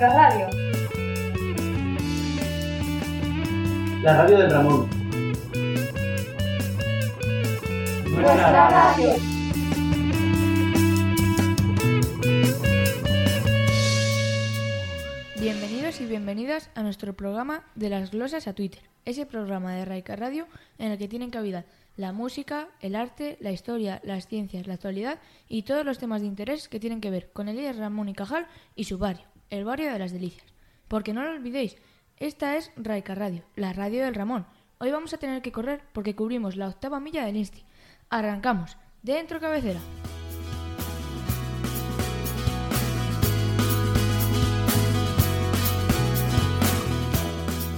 Radio. La radio del Ramón. Nuestra radio. Bienvenidos y bienvenidas a nuestro programa de las glosas a Twitter, ese programa de Raica Radio en el que tienen cabida la música, el arte, la historia, las ciencias, la actualidad y todos los temas de interés que tienen que ver con Elías Ramón y Cajal y su barrio, el barrio de las Delicias. Porque no lo olvidéis, esta es Raica Radio, la radio del Ramón. Hoy vamos a tener que correr porque cubrimos la octava milla del Insti. Arrancamos. Dentro cabecera.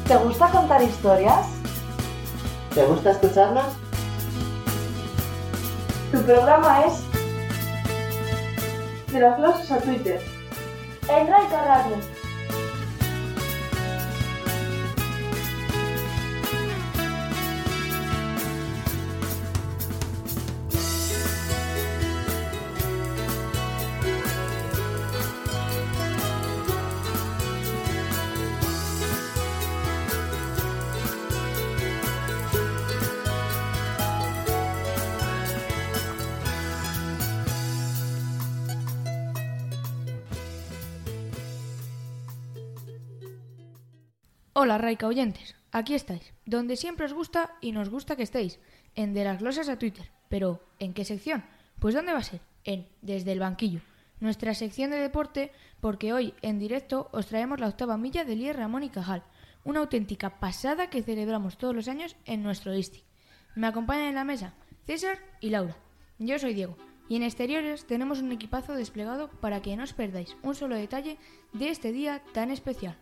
¿Te gusta contar historias? ¿Te gusta escucharnos? Tu programa es de las a Twitter. En Raica Radio. Hola Raica oyentes, aquí estáis, donde siempre os gusta y nos gusta que estéis, en De las Glosas a Twitter. Pero, ¿en qué sección? Pues ¿dónde va a ser? En Desde el Banquillo, nuestra sección de deporte, porque hoy en directo os traemos la octava milla de Lier Ramón y Cajal, una auténtica pasada que celebramos todos los años en nuestro ISTI. Me acompañan en la mesa César y Laura. Yo soy Diego. Y en exteriores tenemos un equipazo desplegado para que no os perdáis un solo detalle de este día tan especial.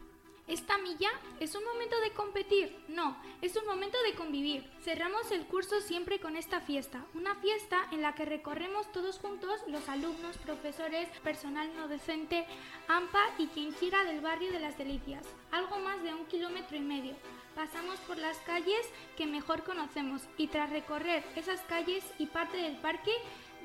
¿Esta milla es un momento de competir? No, es un momento de convivir. Cerramos el curso siempre con esta fiesta, una fiesta en la que recorremos todos juntos los alumnos, profesores, personal no docente, AMPA y quien quiera del barrio de las Delicias, algo más de un kilómetro y medio. Pasamos por las calles que mejor conocemos y tras recorrer esas calles y parte del parque,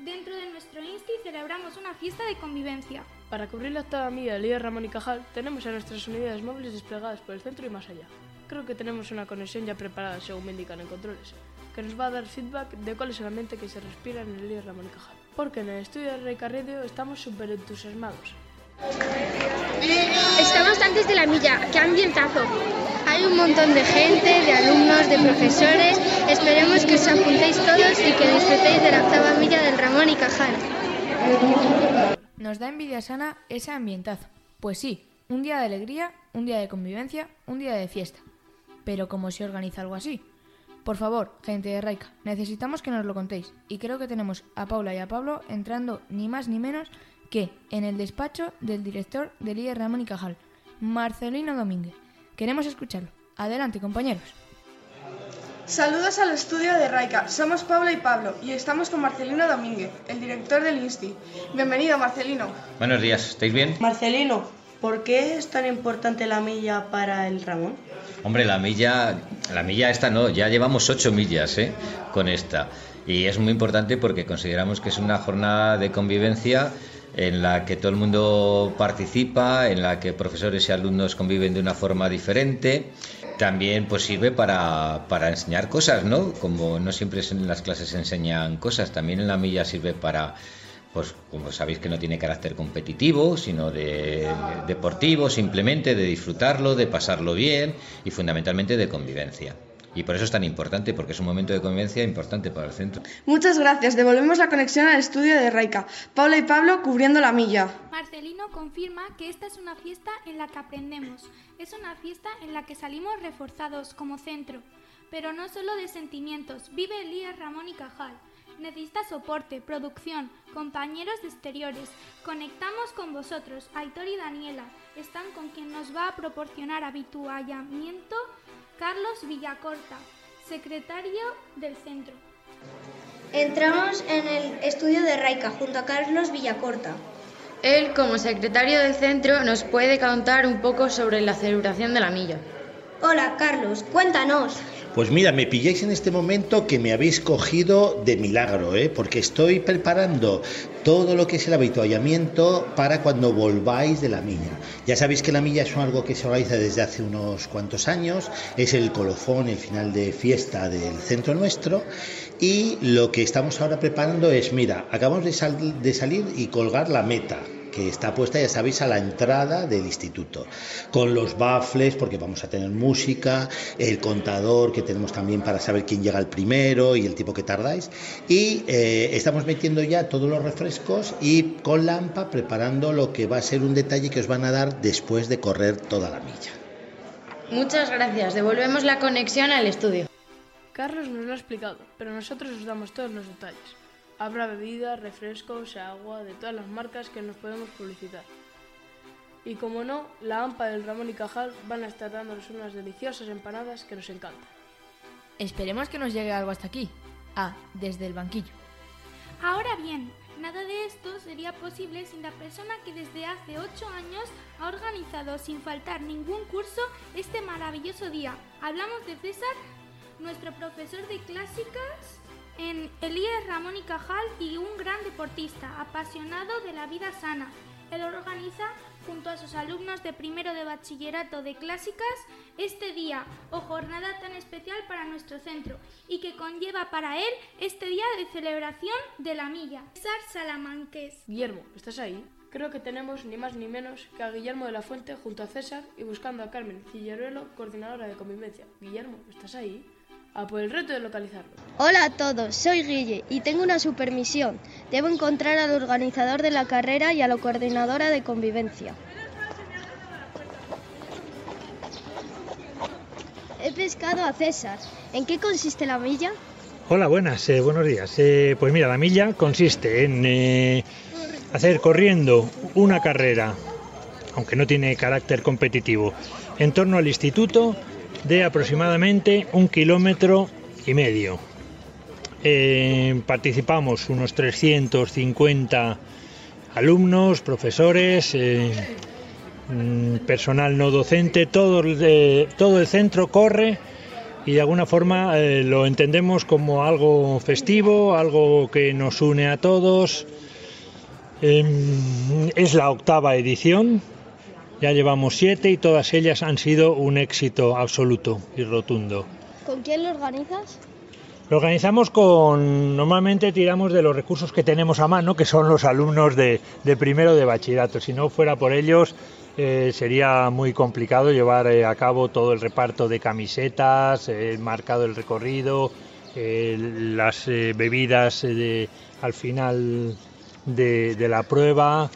dentro de nuestro Insti celebramos una fiesta de convivencia. Para cubrir la octava milla de Líder Ramón y Cajal, tenemos a nuestras unidades móviles desplegadas por el centro y más allá. Creo que tenemos una conexión ya preparada, según me indican en controles, que nos va a dar feedback de cuál es el ambiente que se respira en el Líder Ramón y Cajal. Porque en el estudio de Rey estamos súper entusiasmados. Estamos antes de la milla, qué ambientazo. Hay un montón de gente, de alumnos, de profesores. Esperemos que os apuntéis todos y que disfrutéis de la octava milla del Ramón y Cajal. Nos da envidia sana ese ambientazo. Pues sí, un día de alegría, un día de convivencia, un día de fiesta. Pero ¿cómo se organiza algo así? Por favor, gente de Raica, necesitamos que nos lo contéis. Y creo que tenemos a Paula y a Pablo entrando ni más ni menos que en el despacho del director del líder Ramón y Cajal, Marcelino Domínguez. Queremos escucharlo. Adelante, compañeros. Saludos al estudio de Raica. Somos Pablo y Pablo y estamos con Marcelino Domínguez, el director del INSTI. Bienvenido, Marcelino. Buenos días, ¿estáis bien? Marcelino, ¿por qué es tan importante la milla para el Ramón? Hombre, la milla, la milla esta no, ya llevamos ocho millas ¿eh? con esta. Y es muy importante porque consideramos que es una jornada de convivencia en la que todo el mundo participa, en la que profesores y alumnos conviven de una forma diferente. También pues sirve para, para enseñar cosas, ¿no? Como no siempre en las clases se enseñan cosas, también en la milla sirve para, pues como sabéis que no tiene carácter competitivo, sino de, deportivo, simplemente de disfrutarlo, de pasarlo bien y fundamentalmente de convivencia. Y por eso es tan importante, porque es un momento de convivencia importante para el centro. Muchas gracias. Devolvemos la conexión al estudio de Raica. Paula y Pablo cubriendo la milla. Marcelino confirma que esta es una fiesta en la que aprendemos. Es una fiesta en la que salimos reforzados como centro. Pero no solo de sentimientos. Vive Elías Ramón y Cajal. Necesita soporte, producción, compañeros de exteriores. Conectamos con vosotros, Aitor y Daniela. Están con quien nos va a proporcionar habituallamiento Carlos Villacorta, secretario del centro. Entramos en el estudio de Raica junto a Carlos Villacorta. Él, como secretario del centro, nos puede contar un poco sobre la celebración de la milla. Hola, Carlos, cuéntanos. Pues mira, me pilláis en este momento que me habéis cogido de milagro, ¿eh? porque estoy preparando todo lo que es el habituallamiento para cuando volváis de la milla. Ya sabéis que la milla es algo que se organiza desde hace unos cuantos años, es el colofón, el final de fiesta del centro nuestro y lo que estamos ahora preparando es, mira, acabamos de salir y colgar la meta, que está puesta, ya sabéis, a la entrada del instituto, con los baffles, porque vamos a tener música, el contador que tenemos también para saber quién llega el primero y el tiempo que tardáis, y eh, estamos metiendo ya todos los refrescos y con Lampa preparando lo que va a ser un detalle que os van a dar después de correr toda la milla. Muchas gracias, devolvemos la conexión al estudio. Carlos nos lo ha explicado, pero nosotros os damos todos los detalles. Habrá bebidas, refrescos, agua, de todas las marcas que nos podemos publicitar. Y como no, la AMPA del Ramón y Cajal van a estar dándonos unas deliciosas empanadas que nos encantan. Esperemos que nos llegue algo hasta aquí. Ah, desde el banquillo. Ahora bien, nada de esto sería posible sin la persona que desde hace ocho años ha organizado sin faltar ningún curso este maravilloso día. Hablamos de César, nuestro profesor de clásicas en Elías Ramón y Cajal y un gran deportista, apasionado de la vida sana. Él organiza, junto a sus alumnos de primero de bachillerato de clásicas, este día o jornada tan especial para nuestro centro y que conlleva para él este día de celebración de la milla. César Salamanques. Guillermo, ¿estás ahí? Creo que tenemos ni más ni menos que a Guillermo de la Fuente junto a César y buscando a Carmen Cilleruelo, coordinadora de convivencia. Guillermo, ¿estás ahí? A por el reto de localizarlo. Hola a todos, soy Guille y tengo una supermisión. Debo encontrar al organizador de la carrera y a la coordinadora de convivencia. He pescado a César. ¿En qué consiste la milla? Hola, buenas, eh, buenos días. Eh, pues mira, la milla consiste en eh, hacer corriendo una carrera, aunque no tiene carácter competitivo, en torno al instituto de aproximadamente un kilómetro y medio. Eh, participamos unos 350 alumnos, profesores, eh, mm, personal no docente, todo, todo el centro corre y de alguna forma eh, lo entendemos como algo festivo, algo que nos une a todos. Em, es la octava edición, ya llevamos siete y todas ellas han sido un éxito absoluto y rotundo. ¿Con quién lo organizas? Lo organizamos con, normalmente tiramos de los recursos que tenemos a mano, que son los alumnos de, primero de bachillerato. Si no fuera por ellos, eh, sería muy complicado llevar eh, a cabo todo el reparto de camisetas, el marcado del recorrido, las eh, bebidas al final de la prueba,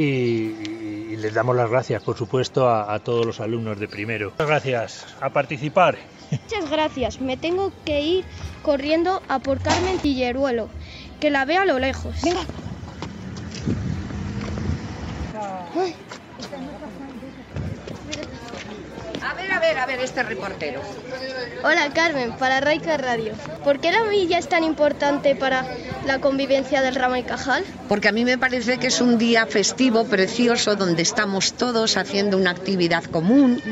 y, les damos las gracias, por supuesto, a, todos los alumnos de primero. Muchas gracias, a participar. Muchas gracias, me tengo que ir corriendo a por Carmen Tilleruelo, que la veo a lo lejos. Venga. A a ver, a ver, este reportero. Hola Carmen, para Raica Radio. ¿Por qué la milla es tan importante para la convivencia del ramo y cajal? Porque a mí me parece que es un día festivo, precioso, donde estamos todos haciendo una actividad común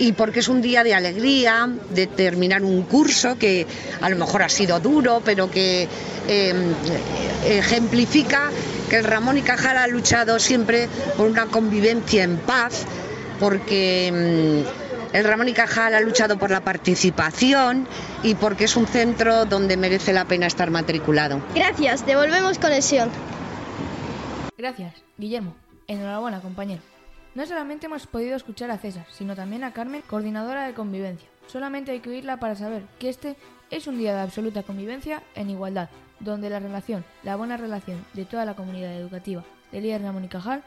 y porque es un día de alegría, de terminar un curso que a lo mejor ha sido duro, pero que em, ejemplifica que el Ramón y Cajal ha luchado siempre por una convivencia en paz, porque em, el Ramón y Cajal ha luchado por la participación y porque es un centro donde merece la pena estar matriculado. Gracias, devolvemos conexión. Gracias, Guillermo. Enhorabuena, compañero. No solamente hemos podido escuchar a César, sino también a Carmen, coordinadora de convivencia. Solamente hay que oírla para saber que este es un día de absoluta convivencia en igualdad, donde la relación, la buena relación de toda la comunidad educativa de líder Ramón y Cajal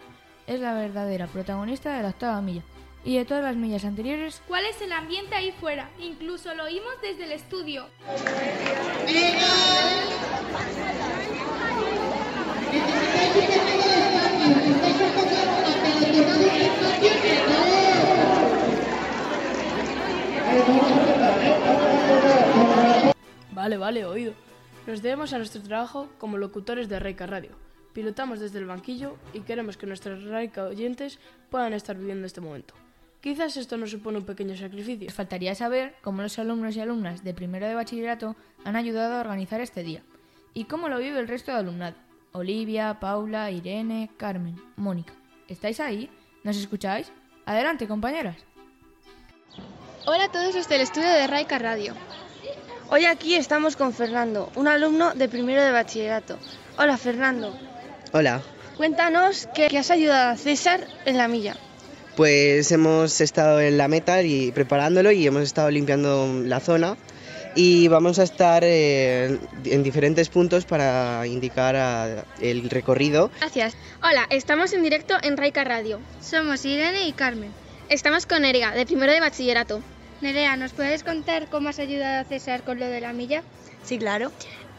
es la verdadera protagonista de la octava milla y de todas las millas anteriores. ¿Cuál es el ambiente ahí fuera? Incluso lo oímos desde el estudio. Vale, vale, oído. Nos debemos a nuestro trabajo como locutores de Reika Radio. Pilotamos desde el banquillo y queremos que nuestros Reika oyentes puedan estar viviendo este momento. Quizás esto nos supone un pequeño sacrificio. Nos faltaría saber cómo los alumnos y alumnas de primero de bachillerato han ayudado a organizar este día y cómo lo vive el resto de alumnado. Olivia, Paula, Irene, Carmen, Mónica. ¿Estáis ahí? ¿Nos escucháis? Adelante, compañeras. Hola a todos los del estudio de Raika Radio. Hoy aquí estamos con Fernando, un alumno de primero de bachillerato. Hola Fernando, Hola, cuéntanos qué has ayudado a César en la milla. Pues hemos estado en la meta y preparándolo y hemos estado limpiando la zona y vamos a estar eh, en diferentes puntos para indicar a- el recorrido. Gracias. Hola, estamos en directo en Raika Radio. Somos Irene y Carmen. Estamos con Nerea, de primero de bachillerato. Nerea, ¿nos puedes contar cómo has ayudado a César con lo de la milla? Sí, claro.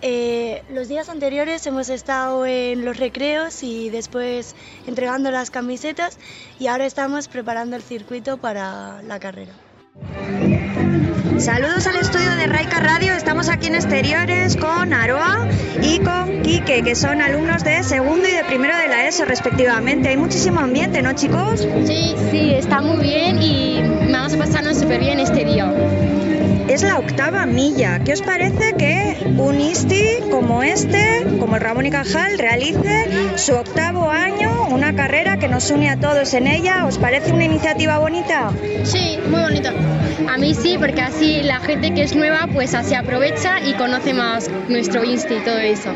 Eh, los días anteriores hemos estado en los recreos y después entregando las camisetas y ahora estamos preparando el circuito para la carrera. Saludos al estudio de Raika Radio. Estamos aquí en exteriores con Aroa y con Quique, que son alumnos de segundo y de primero de la ESO respectivamente. Hay muchísimo ambiente, ¿no, chicos? Sí, sí, está muy bien y vamos a pasarnos súper bien este día. Es la octava milla. ¿Qué os parece que un ISTI como este, como el Ramón y Cajal, realice su octavo año, una carrera que nos une a todos en ella? ¿Os parece una iniciativa bonita? Sí, muy bonito. A mí sí, porque así la gente que es nueva pues así aprovecha y conoce más nuestro Insti y todo eso.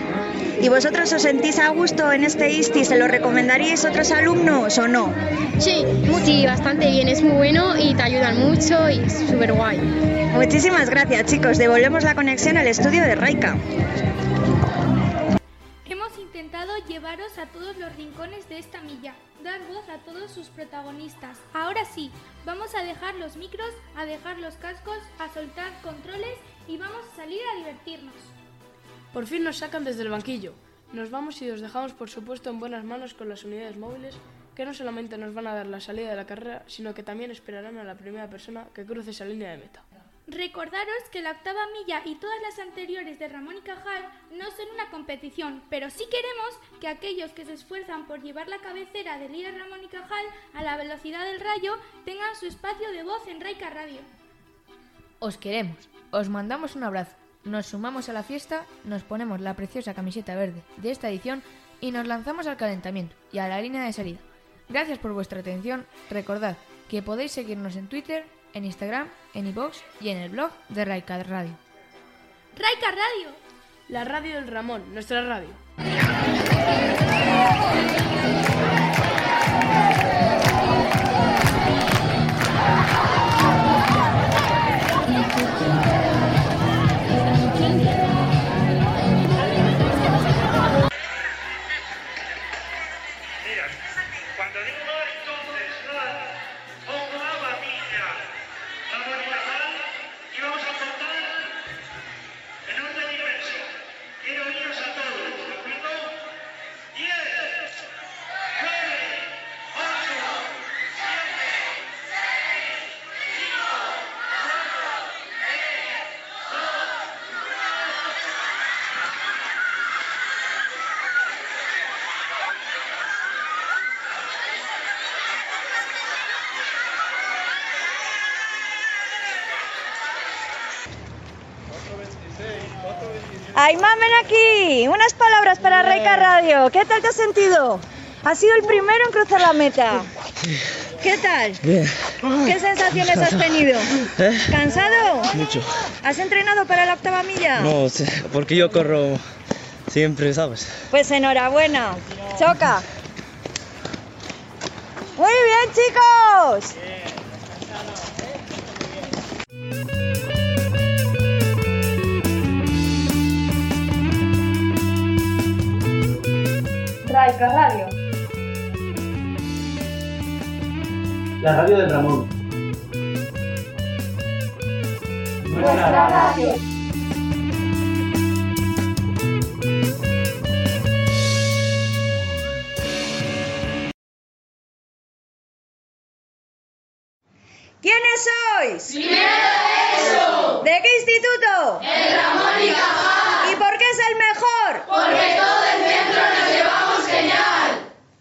¿Y vosotros os sentís a gusto en este ISTI? ¿Se lo recomendaríais a otros alumnos o no? Sí, sí, bastante bien, es muy bueno y te ayudan mucho y es súper guay. Muchísimas gracias, chicos. Devolvemos la conexión al estudio de Raika. Hemos intentado llevaros a todos los rincones de esta milla, dar voz a todos sus protagonistas. Ahora sí, vamos a dejar los micros, a dejar los cascos, a soltar controles y vamos a salir a divertirnos. Por fin nos sacan desde el banquillo. Nos vamos y os dejamos, por supuesto, en buenas manos con las unidades móviles, que no solamente nos van a dar la salida de la carrera, sino que también esperarán a la primera persona que cruce esa línea de meta. Recordaros que la octava milla y todas las anteriores de Ramón y Cajal no son una competición, pero sí queremos que aquellos que se esfuerzan por llevar la cabecera del líder Ramón y Cajal a la velocidad del rayo tengan su espacio de voz en Raika Radio. Os queremos, os mandamos un abrazo, nos sumamos a la fiesta, nos ponemos la preciosa camiseta verde de esta edición y nos lanzamos al calentamiento y a la línea de salida. Gracias por vuestra atención, recordad que podéis seguirnos en Twitter, en Instagram, en iVoox y en el blog de Raika Radio. Raika Radio. La radio del Ramón, nuestra radio. ¡Ay, mamen aquí! Unas palabras para Raika Radio. ¿Qué tal te has sentido? Has sido el primero en cruzar la meta. ¿Qué tal? Bien. ¿Qué sensaciones has tenido? ¿Eh? ¿Cansado? Mucho. ¿Has entrenado para la octava milla? No, sé, porque yo corro siempre, ¿sabes? Pues enhorabuena. Choca. Muy bien, chicos. Raika Radio. La radio del Ramón. Nuestra radio.